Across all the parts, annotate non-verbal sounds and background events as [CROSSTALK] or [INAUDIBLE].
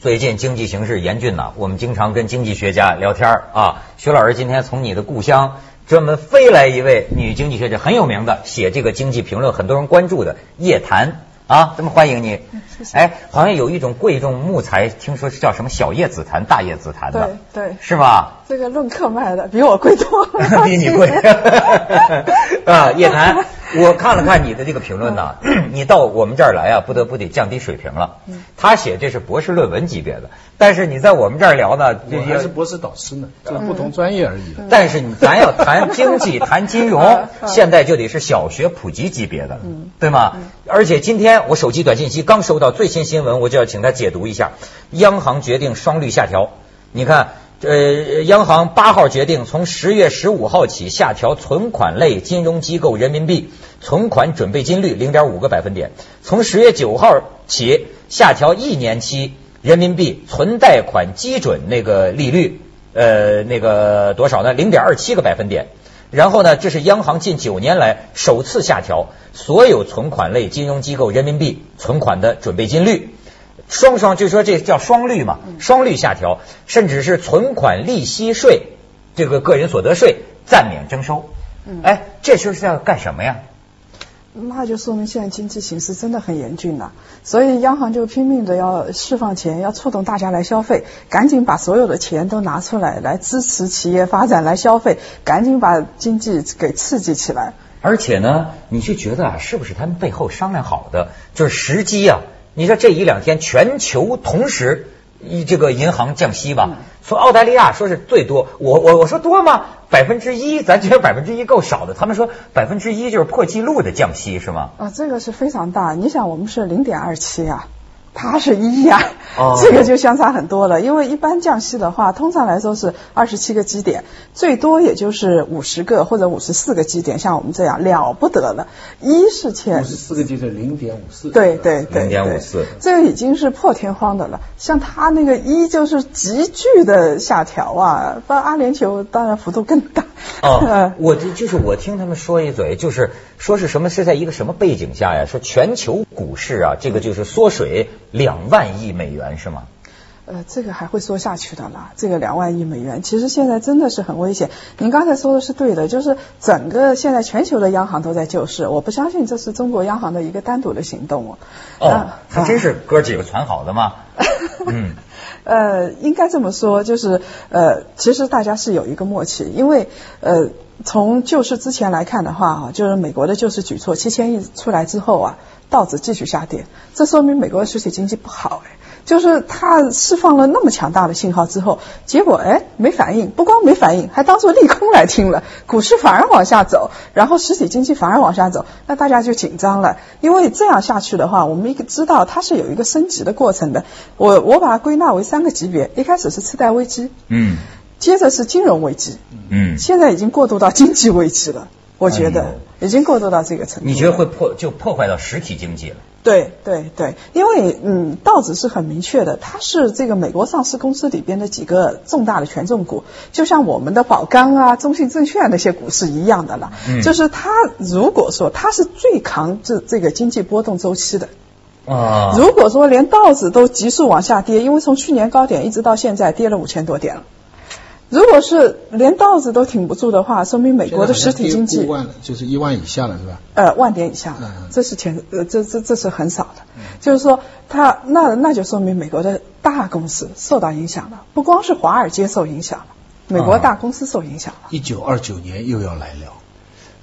最近经济形势严峻呐，我们经常跟经济学家聊天儿啊。徐老师今天从你的故乡专门飞来一位女经济学家，很有名的，写这个经济评论，很多人关注的叶檀啊，这么欢迎你。哎，好像有一种贵重木材，听说是叫什么小叶紫檀、大叶紫檀的，对对，是吧？这个论克卖的比我贵多了，[LAUGHS] 比你贵 [LAUGHS] 啊！叶檀，我看了看你的这个评论呢，[CLEARS THROAT] 你到我们这儿来啊，不得不得降低水平了。他写这是博士论文级别的，但是你在我们这儿聊呢，我还是博士导师呢，这不同专业而已。但是你咱要谈经济、谈金融，[LAUGHS] 现在就得是小学普及级别的，对吗？而且今天我手机短信息刚收到最新新闻，我就要请他解读一下，央行决定双率下调，你看。呃，央行八号决定，从十月十五号起下调存款类金融机构人民币存款准备金率零点五个百分点；从十月九号起下调一年期人民币存贷款基准那个利率，呃，那个多少呢？零点二七个百分点。然后呢，这是央行近九年来首次下调所有存款类金融机构人民币存款的准备金率。双双就说这叫双率嘛，双率下调，甚至是存款利息税，这个个人所得税暂免征收。哎，这是是要干什么呀？那就说明现在经济形势真的很严峻了，所以央行就拼命的要释放钱，要触动大家来消费，赶紧把所有的钱都拿出来，来支持企业发展，来消费，赶紧把经济给刺激起来。而且呢，你就觉得啊，是不是他们背后商量好的，就是时机啊？你说这一两天全球同时一这个银行降息吧，从澳大利亚说是最多，我我我说多吗？百分之一，咱觉得百分之一够少的，他们说百分之一就是破纪录的降息是吗？啊，这个是非常大，你想我们是零点二七啊。它是一呀，这个就相差很多了。因为一般降息的话，通常来说是二十七个基点，最多也就是五十个或者五十四个基点，像我们这样了不得了。一是前五十四个基点零点五四，对对对，零点五四，这个已经是破天荒的了。像它那个一就是急剧的下调啊，不阿联酋当然幅度更大。哦，[LAUGHS] 我就就是我听他们说一嘴，就是说是什么是在一个什么背景下呀？说全球股市啊，这个就是缩水两万亿美元是吗？呃，这个还会缩下去的啦。这个两万亿美元，其实现在真的是很危险。您刚才说的是对的，就是整个现在全球的央行都在救市，我不相信这是中国央行的一个单独的行动哦。哦，还真是哥几个传好的吗？嗯。[LAUGHS] 呃，应该这么说，就是呃，其实大家是有一个默契，因为呃，从救市之前来看的话啊，就是美国的救市举措七千亿出来之后啊，道指继续下跌，这说明美国的实体经济不好哎。就是它释放了那么强大的信号之后，结果哎没反应，不光没反应，还当做利空来听了，股市反而往下走，然后实体经济反而往下走，那大家就紧张了，因为这样下去的话，我们一个知道它是有一个升级的过程的。我我把它归纳为三个级别，一开始是次贷危机，嗯，接着是金融危机，嗯，现在已经过渡到经济危机了。我觉得已经过渡到这个程度。你觉得会破就破坏到实体经济了？对对对，因为嗯，道指是很明确的，它是这个美国上市公司里边的几个重大的权重股，就像我们的宝钢啊、中信证券那些股是一样的了。嗯。就是它如果说它是最扛这这个经济波动周期的啊，如果说连道指都急速往下跌，因为从去年高点一直到现在跌了五千多点了。如果是连稻子都挺不住的话，说明美国的实体经济万就是一万以下了，是吧？呃，万点以下，这是前呃，这这这是很少的。就是说，它那那就说明美国的大公司受到影响了，不光是华尔街受影响了，美国大公司受影响了。一九二九年又要来了，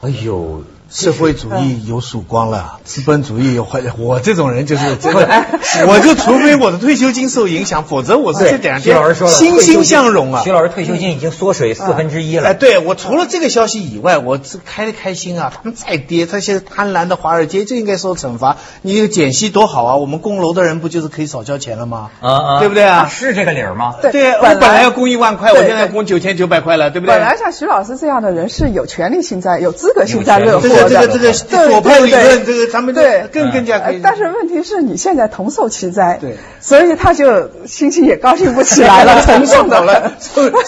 哎呦。社会主义有曙光了，资本主义有坏。[LAUGHS] 我这种人就是 [LAUGHS] 真的，我就除非我的退休金受影响，否则我是这两天欣欣向荣啊。徐老师退休金已经缩水四分之一了。哎，对我除了这个消息以外，我是开的开心啊。[LAUGHS] 他们再跌，他现在贪婪的华尔街就应该受惩罚。你这个减息多好啊，我们供楼的人不就是可以少交钱了吗？啊啊，对不对啊？是这个理儿吗？对，我本来要供一万块，我现在供九千九百块了，对不对？本来像徐老师这样的人是有权利幸灾、有资格幸灾乐祸。这个这个左派理论，这个他们对更更加可以。但是问题是你现在同受其灾，对，所以他就心情也高兴不起来了，[LAUGHS] 同事跑来。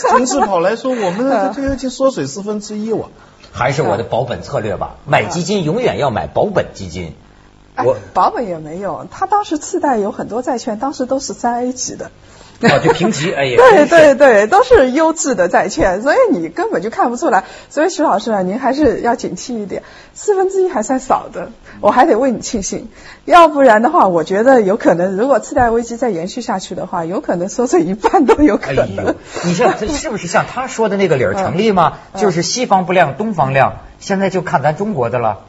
同事跑来说，我们的退休金缩水四分之一，我还是我的保本策略吧。买基金永远要买保本基金。我保本也没有，他当时次贷有很多债券，当时都是三 A 级的。[LAUGHS] 哦，就评级，哎呀，对对对，都是优质的债券，所以你根本就看不出来。所以徐老师啊，您还是要警惕一点，四分之一还算少的，我还得为你庆幸。要不然的话，我觉得有可能，如果次贷危机再延续下去的话，有可能缩水一半都有可能。哎、你像这是不是像他说的那个理儿 [LAUGHS] 成立吗？嗯、就是西方不亮，东方亮，现在就看咱中国的了。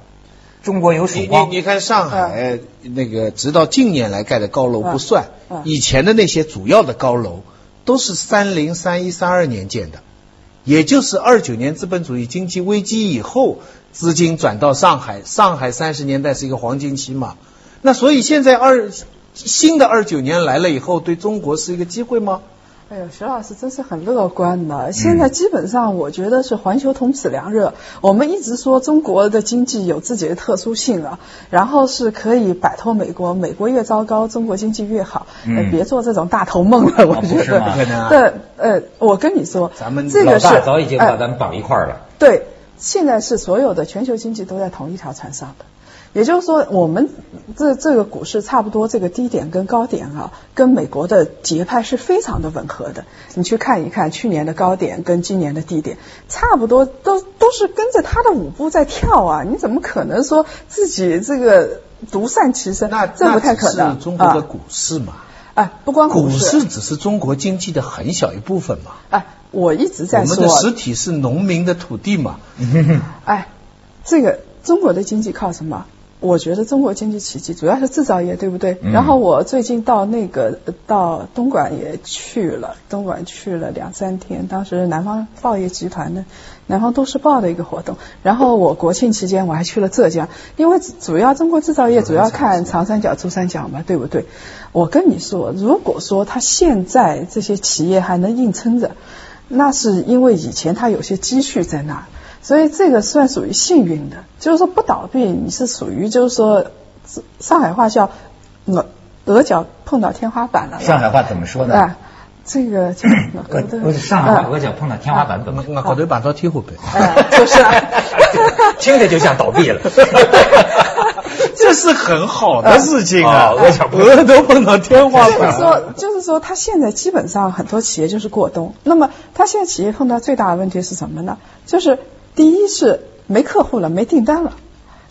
中国有曙光。你你你看上海、嗯、那个，直到近年来盖的高楼不算，嗯、以前的那些主要的高楼都是三零、三一、三二年建的，也就是二九年资本主义经济危机以后，资金转到上海，上海三十年代是一个黄金期嘛。那所以现在二新的二九年来了以后，对中国是一个机会吗？哎呦，徐老师真是很乐观的。现在基本上，我觉得是环球同此凉热。我们一直说中国的经济有自己的特殊性啊，然后是可以摆脱美国，美国越糟糕，中国经济越好。嗯、别做这种大头梦了，我觉得。不可能啊。对，呃，我跟你说，咱们这个是老大早已经把咱们绑一块儿了、呃。对，现在是所有的全球经济都在同一条船上的。也就是说，我们这这个股市差不多这个低点跟高点啊，跟美国的节拍是非常的吻合的。你去看一看去年的高点跟今年的低点，差不多都都是跟着它的舞步在跳啊！你怎么可能说自己这个独善其身？那这不太可能。是中国的股市嘛？哎，不光股市，股市只是中国经济的很小一部分嘛。哎，我一直在说，我们的实体是农民的土地嘛。[LAUGHS] 哎，这个中国的经济靠什么？我觉得中国经济奇迹主要是制造业，对不对？嗯、然后我最近到那个到东莞也去了，东莞去了两三天，当时南方报业集团的南方都市报的一个活动。然后我国庆期间我还去了浙江，因为主要中国制造业主要看长三角、珠三角嘛，对不对？我跟你说，如果说他现在这些企业还能硬撑着，那是因为以前他有些积蓄在那儿。所以这个算属于幸运的，就是说不倒闭，你是属于就是说上海话叫额额角碰到天花板了。上海话怎么说呢？啊，这个叫 [LAUGHS] 不是上海话额角碰到天花板怎么？我高头碰到天花板。哎，就是，[LAUGHS] 听着就像倒闭了。[LAUGHS] 这是很好的事情啊，额角额头碰到天花板。就是说，就是说，他现在基本上很多企业就是过冬。那么，他现在企业碰到最大的问题是什么呢？就是第一是没客户了，没订单了。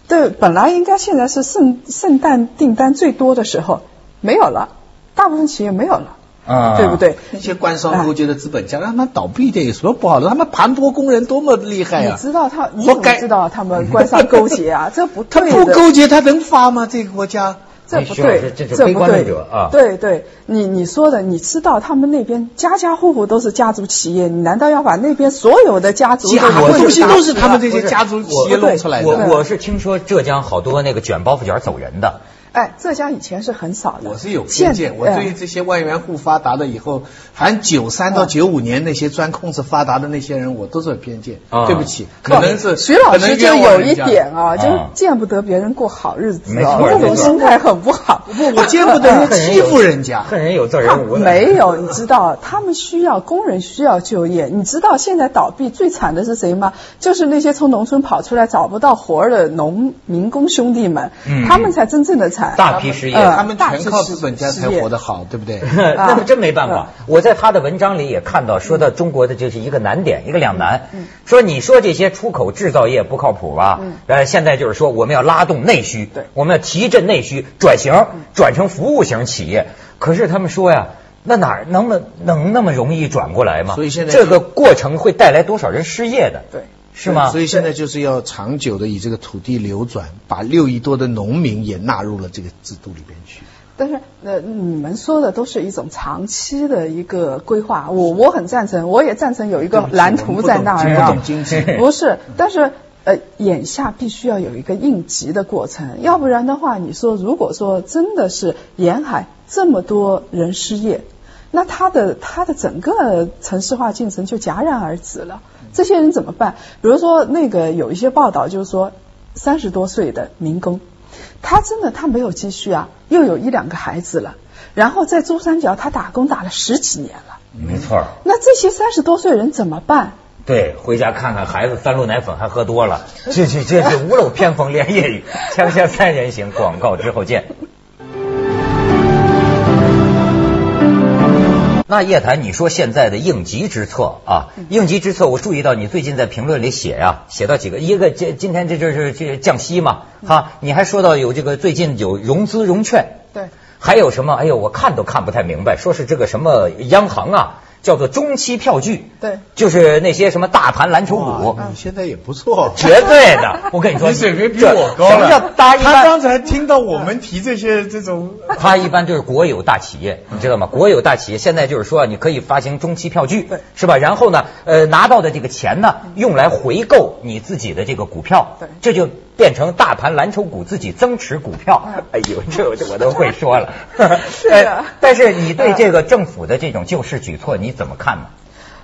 对，本来应该现在是圣圣诞订单最多的时候，没有了，大部分企业没有了，啊，对不对？那些官商勾结的资本家，让他们倒闭点有什么不好的？他们盘剥工人多么厉害啊！你知道他，你怎么知道他们官商勾结啊？这不他对不勾结，他能发吗？这个国家？这不对，这不对论者啊。对对，你你说的，你知道他们那边家家户户都是家族企业，你难道要把那边所有的家族假都东西都是他们这些家族企业弄出来的。我。我是听说浙江好多那个卷包袱卷走人的，哎，浙江以前是很少的。我是有偏现见，我哎对于这些万元户发达的以后，含九三到九五年那些钻空子发达的那些人，我都是有偏见。啊对不起，可能是徐老师就有一点啊，就是见不得别人过好日子没啊，错没错这种心态很不好。不，我见不得人 [LAUGHS] 欺负人家。恨人有责他人无的。没有，你知道，他们需要工人需要就业。你知道现在倒闭最惨的是谁吗？就是那些从农村跑出来找不到活儿的农民工兄弟们，嗯他们才真正的惨。大批失业呃他们全靠资本家才活得好，对不对？[LAUGHS] 那么真没办法。我在他的文章里也看到，说到中国的就是一个难点，一个两难。说你说这些出口制造业不靠谱吧？呃，现在就是说我们要拉动内需，对我们要提振内需，转型转成服务型企业。可是他们说呀。那哪儿能能能那么容易转过来吗？所以现在这个过程会带来多少人失业的？对，是吗？所以现在就是要长久的以这个土地流转，把六亿多的农民也纳入了这个制度里边去。但是呃，你们说的都是一种长期的一个规划，我我很赞成，我也赞成有一个蓝图在那儿不啊懂经济，不是，但是。呃，眼下必须要有一个应急的过程，要不然的话，你说如果说真的是沿海这么多人失业，那他的他的整个城市化进程就戛然而止了。这些人怎么办？比如说那个有一些报道就是说，三十多岁的民工，他真的他没有积蓄啊，又有一两个孩子了，然后在珠三角他打工打了十几年了。没错。那这些三十多岁人怎么办？对，回家看看孩子三鹿奶粉还喝多了，这这这是屋漏偏逢连夜雨。锵锵三人行，广告之后见。那叶檀，你说现在的应急之策啊，应急之策，我注意到你最近在评论里写呀、写到几个，一个这今天这就是这降息嘛，哈，你还说到有这个最近有融资融券，对，还有什么？哎呦，我看都看不太明白，说是这个什么央行啊，叫做中期票据，对，就是那些什么大盘蓝筹股，哇你现在也不错。绝对的。我跟你说，[LAUGHS] 你水平比我高什么叫了。大一般？他刚才听到我们提这些这种，[LAUGHS] 他一般就是国有大企业，你知道吗？国有大企业现在就是说，你可以发行中期票据对，是吧？然后呢，呃，拿到的这个钱呢，用来回购你自己的这个股票，对这就变成大盘蓝筹股自己增持股票。[LAUGHS] 哎呦，这这我都会说了。[LAUGHS] 是的呃但是你对这个政府的这种救市举措你怎么看呢？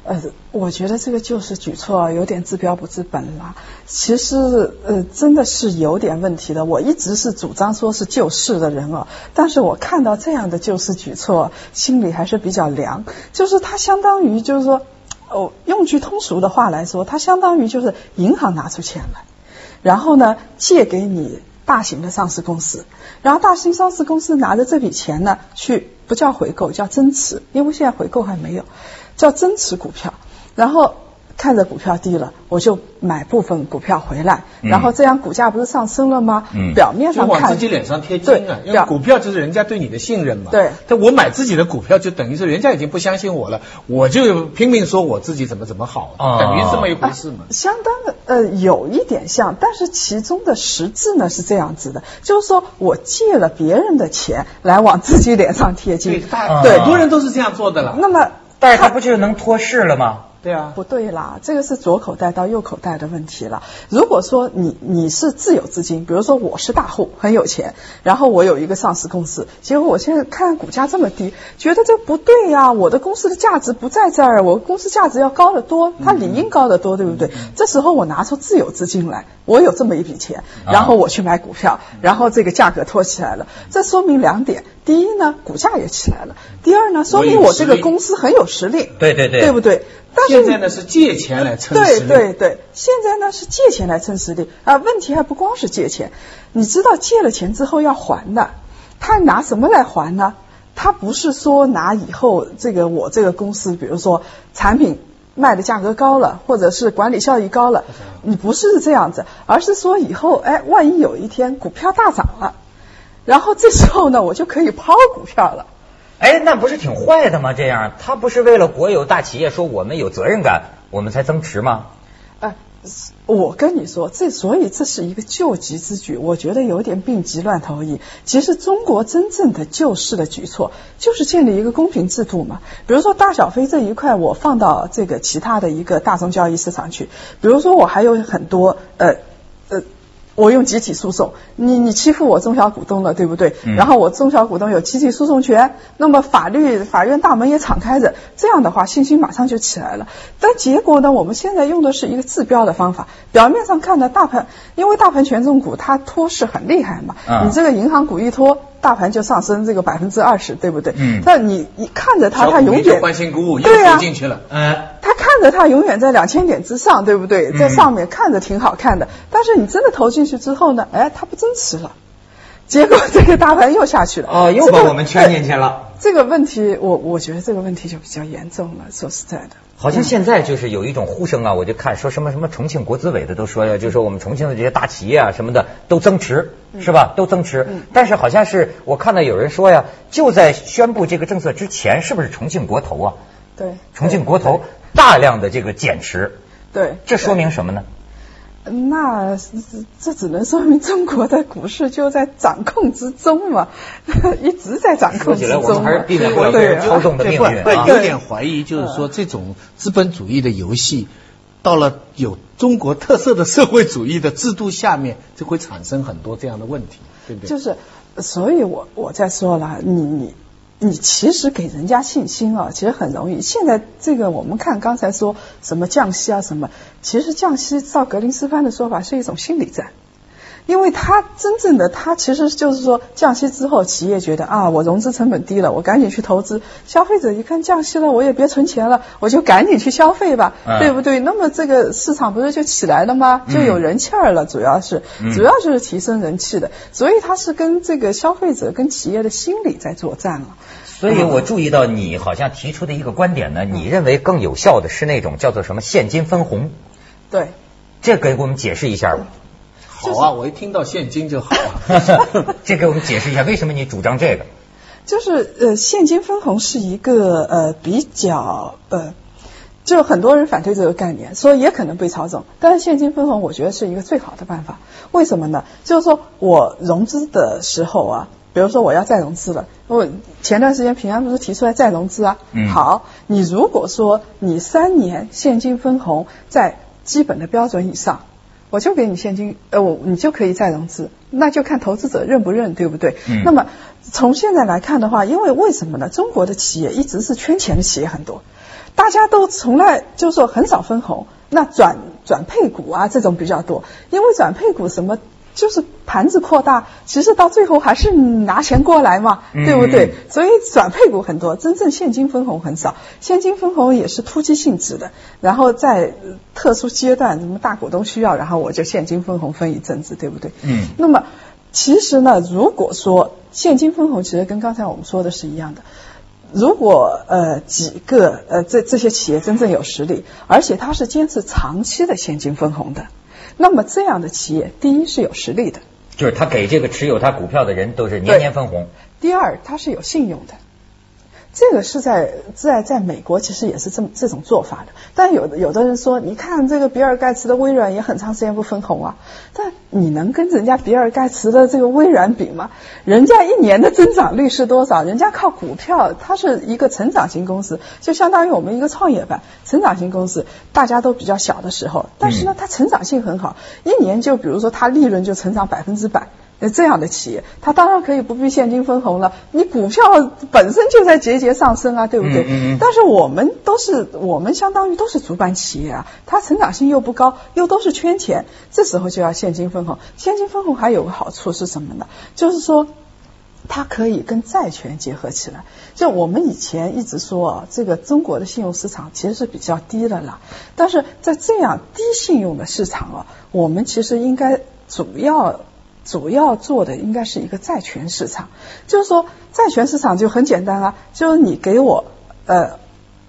呃，我觉得这个救市举措啊有点治标不治本了。其实呃，真的是有点问题的。我一直是主张说是救市的人啊，但是我看到这样的救市举措，心里还是比较凉。就是它相当于就是说，哦，用句通俗的话来说，它相当于就是银行拿出钱来，然后呢借给你大型的上市公司，然后大型上市公司拿着这笔钱呢去不叫回购，叫增持，因为现在回购还没有，叫增持股票，然后。看着股票低了，我就买部分股票回来，嗯然后这样股价不是上升了吗？嗯表面上看往自己脸上贴金啊对！因为股票就是人家对你的信任嘛。对但我买自己的股票，就等于是人家已经不相信我了，我就拼命说我自己怎么怎么好，哦等于这么一回事嘛。相当的呃有一点像，但是其中的实质呢是这样子的，就是说我借了别人的钱来往自己脸上贴，金，对很多人都是这样做的了。那么但是他不就能脱市了吗？对啊，不对啦，这个是左口袋到右口袋的问题了。如果说你你是自有资金，比如说我是大户，很有钱，然后我有一个上市公司，结果我现在看股价这么低，觉得这不对呀，我的公司的价值不在这儿，我公司价值要高得多，它理应高得多，对不对？这时候我拿出自有资金来，我有这么一笔钱，然后我去买股票，然后这个价格托起来了，这说明两点：第一呢，股价也起来了；第二呢，说明我这个公司很有实力，对对对对不对？但是现在呢是借钱来撑实对力。对对，现在呢是借钱来撑实力啊。问题还不光是借钱，你知道借了钱之后要还的，他拿什么来还呢？他不是说拿以后这个我这个公司，比如说产品卖的价格高了，或者是管理效益高了，你不是这样子，而是说以后哎，万一有一天股票大涨了，然后这时候呢，我就可以抛股票了。哎，那不是挺坏的吗？这样，他不是为了国有大企业说我们有责任感，我们才增持吗？哎，我跟你说，这所以这是一个救急之举，我觉得有点病急乱投医。其实中国真正的救市的举措，就是建立一个公平制度嘛。比如说大小非这一块，我放到这个其他的一个大宗交易市场去。比如说我还有很多呃。我用集体诉讼，你你欺负我中小股东了，对不对？嗯然后我中小股东有集体诉讼权，那么法律法院大门也敞开着，这样的话信心马上就起来了。但结果呢，我们现在用的是一个治标的方法，表面上看呢，大盘因为大盘权重股它托市很厉害嘛，嗯你这个银行股一托，大盘就上升这个百分之二十，对不对？嗯但你你看着它，它永远欢欣鼓舞，又对啊投进去了。嗯，他看着它永远在两千点之上，对不对？嗯在上面看着挺好看的，但是你真的投进去之后呢，哎，它不增持了，结果这个大盘又下去了。哦，又把我们圈进去了。这个问题，我我觉得这个问题就比较严重了。说实在的，好像现在就是有一种呼声啊，我就看说什么什么重庆国资委的都说呀，就说我们重庆的这些大企业啊什么的都增持，是吧？都增持。但是好像是我看到有人说呀，就在宣布这个政策之前，是不是重庆国投啊？对，重庆国投大量的这个减持，对，这说明什么呢？那这只能说明中国的股市就在掌控之中嘛，[LAUGHS] 一直在掌控之中嘛。说起来我们还是避免不了被人操纵的命运啊。有点怀疑，就是说这种资本主义的游戏，到了有中国特色的社会主义的制度下面，就会产生很多这样的问题，对不对？就是，所以我我在说了，你你你其实给人家信心啊，其实很容易。现在这个我们看刚才说什么降息啊什么，其实降息照格林斯潘的说法是一种心理战。因为它真正的它其实就是说降息之后，企业觉得啊，我融资成本低了，我赶紧去投资；消费者一看降息了，我也别存钱了，我就赶紧去消费吧，对不对？那么这个市场不是就起来了吗？就有人气儿了，主要是主要就是提升人气的，所以它是跟这个消费者跟企业的心理在作战了。所以我注意到你好像提出的一个观点呢，你认为更有效的是那种叫做什么现金分红？对，这给我们解释一下吧。好啊，我一听到现金就好啊。[LAUGHS] 这给我们解释一下，为什么你主张这个？就是呃，现金分红是一个呃比较呃，就很多人反对这个概念，说也可能被操纵。但是现金分红，我觉得是一个最好的办法。为什么呢？就是说我融资的时候啊。[LAUGHS] 比如说我要再融资了，我前段时间平安不是提出来再融资啊？嗯。好，你如果说你三年现金分红在基本的标准以上，我就给你现金，呃，我你就可以再融资，那就看投资者认不认，对不对？嗯。那么从现在来看的话，因为为什么呢？中国的企业一直是圈钱的企业很多，大家都从来就是说很少分红，那转转配股啊这种比较多，因为转配股什么。就是盘子扩大，其实到最后还是拿钱过来嘛，对不对？所以转配股很多，真正现金分红很少。现金分红也是突击性质的，然后在特殊阶段，什么大股东需要，然后我就现金分红分一阵子，对不对？嗯。那么其实呢，如果说现金分红，其实跟刚才我们说的是一样的。如果呃几个呃这这些企业真正有实力，而且它是坚持长期的现金分红的。那么这样的企业，第一是有实力的，就是他给这个持有他股票的人都是年年分红。第二，他是有信用的。这个是在在在美国其实也是这么这种做法的，但有的有的人说，你看这个比尔盖茨的微软也很长时间不分红啊，但你能跟人家比尔盖茨的这个微软比吗？人家一年的增长率是多少？人家靠股票，它是一个成长型公司，就相当于我们一个创业板，成长型公司大家都比较小的时候，但是呢，它成长性很好，一年就比如说它利润就成长百分之百。那这样的企业，它当然可以不必现金分红了。你股票本身就在节节上升啊，对不对？但是我们都是我们相当于都是主板企业啊，它成长性又不高，又都是圈钱，这时候就要现金分红。现金分红还有个好处是什么呢？就是说它可以跟债权结合起来。就我们以前一直说啊，这个中国的信用市场其实是比较低的啦。但是在这样低信用的市场啊，我们其实应该主要。主要做的应该是一个债权市场，就是说债权市场就很简单啊，就是你给我呃，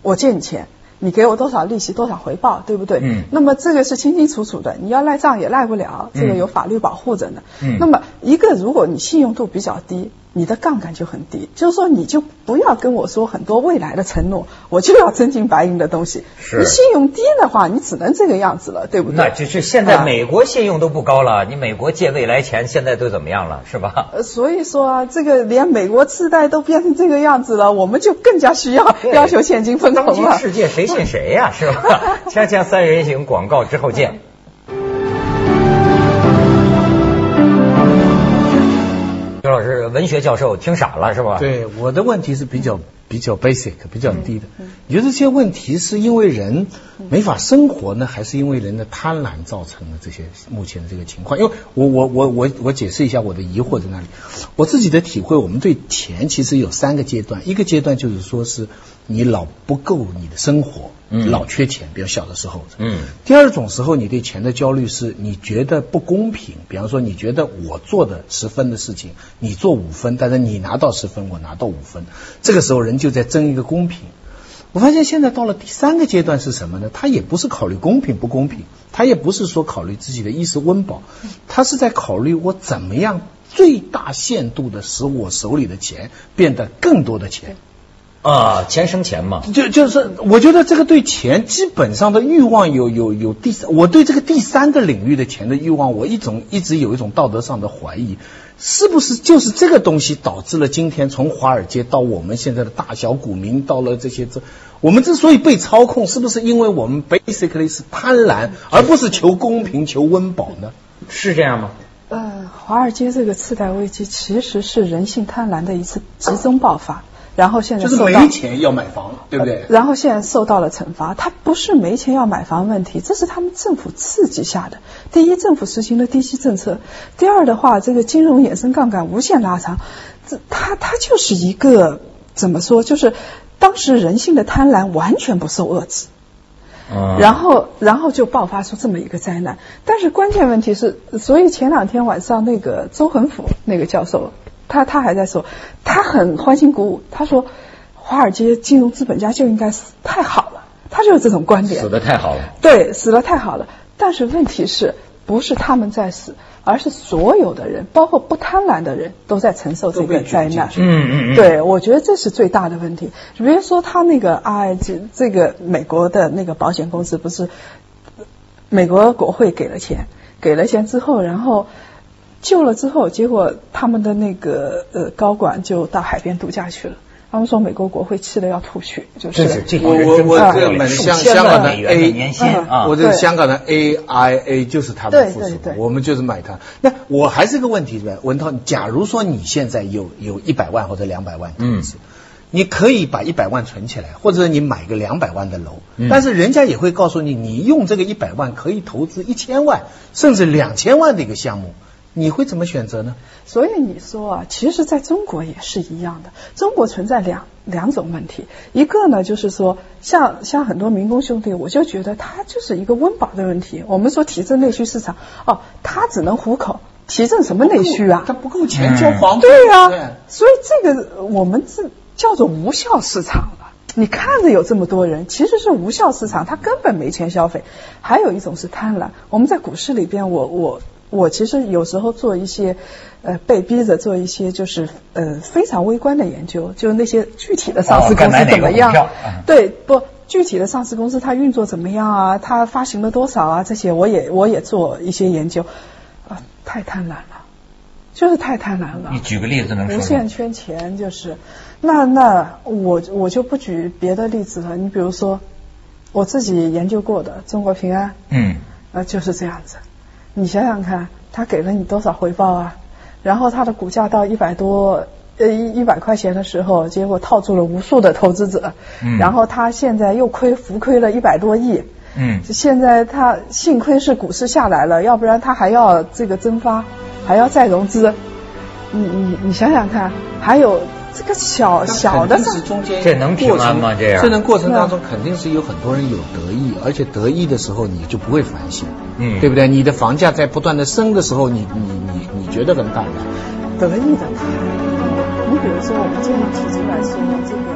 我借你钱，你给我多少利息多少回报，对不对？嗯。那么这个是清清楚楚的，你要赖账也赖不了，这个有法律保护着呢。嗯。那么一个如果你信用度比较低。你的杠杆就很低，就是说你就不要跟我说很多未来的承诺，我就要真金白银的东西。是。你信用低的话，你只能这个样子了，对不对？那就是现在美国信用都不高了，你美国借未来钱现在都怎么样了，是吧？呃，所以说啊，这个连美国次贷都变成这个样子了，我们就更加需要要求现金分红了。世界谁信谁呀，是吧？[LAUGHS] 锵锵三人行广告之后见。刘老师，文学教授听傻了是吧？对，我的问题是比较比较 basic，比较低的。你觉得这些问题是因为人没法生活呢，还是因为人的贪婪造成的这些目前的这个情况？因为我我我我我解释一下我的疑惑在哪里。我自己的体会，我们对钱其实有三个阶段，一个阶段就是说是你老不够你的生活。嗯，老缺钱，比如小的时候。嗯，第二种时候，你对钱的焦虑是你觉得不公平。比方说，你觉得我做的十分的事情，你做五分，但是你拿到十分，我拿到五分，这个时候人就在争一个公平。我发现现在到了第三个阶段是什么呢？他也不是考虑公平不公平，他也不是说考虑自己的衣食温饱，他是在考虑我怎么样最大限度的使我手里的钱变得更多的钱。啊，钱生钱嘛，就就是，我觉得这个对钱基本上的欲望有有有第三，我对这个第三个领域的钱的欲望，我一种一直有一种道德上的怀疑，是不是就是这个东西导致了今天从华尔街到我们现在的大小股民到了这些这，我们之所以被操控，是不是因为我们 basically 是贪婪，而不是求公平求温饱呢？是这样吗？呃，华尔街这个次贷危机其实是人性贪婪的一次集中爆发。然后现在就是受到没钱要买房，对不对？然后现在受到了惩罚，他不是没钱要买房问题，这是他们政府刺激下的。第一，政府实行了低息政策；第二的话，这个金融衍生杠杆无限拉长，这它它就是一个怎么说，就是当时人性的贪婪完全不受遏制。嗯然后，然后就爆发出这么一个灾难。但是关键问题是，所以前两天晚上那个周恒甫那个教授，他他还在说，他很欢欣鼓舞，他说华尔街金融资本家就应该死，太好了，他就是这种观点死。的太好了。对，死了太好了。但是问题是不是他们在死，而是所有的人，包括不贪婪的人都在承受这个灾难。嗯嗯嗯，对，我觉得这是最大的问题。比如说，他那个啊，这这个美国的那个保险公司不是美国国会给了钱，给了钱之后，然后救了之后，结果他们的那个呃高管就到海边度假去了。他们说美国国会气得要吐血，就是这我我我这不得了买香香港的 A 年薪嗯啊我，这个香港的 AIA 就是他们对附属我们就是买它。那我还是个问题，对吧？文涛，假如说你现在有有一百万或者两百万投资。你可以把一百万存起来，或者你买个两百万的楼，嗯但是人家也会告诉你，你用这个一百万可以投资一千万甚至两千万的一个项目，你会怎么选择呢？所以你说啊，其实在中国也是一样的。中国存在两两种问题，一个呢就是说，像像很多民工兄弟，我就觉得他就是一个温饱的问题。我们说提振内需市场，哦，他只能糊口，提振什么内需啊他？不够钱交房租。对呀、对所以这个我们是叫做无效市场了。你看着有这么多人，其实是无效市场，他根本没钱消费。还有一种是贪婪。我们在股市里边，我我我其实有时候做一些，呃，被逼着做一些就是呃非常微观的研究，就是那些具体的上市公司怎么样，对不？具体的上市公司它运作怎么样啊？它发行了多少啊？这些我也我也做一些研究，啊，太贪婪了，就是太贪婪了。你举个例子能说无？限圈钱就是，那那我我就不举别的例子了。你比如说，我自己研究过的中国平安，嗯，呃，就是这样子。你想想看，他给了你多少回报啊？然后它的股价到一百多。呃，一一百块钱的时候，结果套住了无数的投资者，嗯然后他现在又亏浮亏了一百多亿，嗯，现在他幸亏是股市下来了，要不然他还要这个增发，还要再融资。你你你想想看，还有这个小小的是中间这能平安吗这样这种过程当中肯定是有很多人有得意，而且得意的时候你就不会反省，嗯对不对？你的房价在不断的升的时候，你你你你觉得很坦然。得意的。你比如说，我们经常提出来说这个。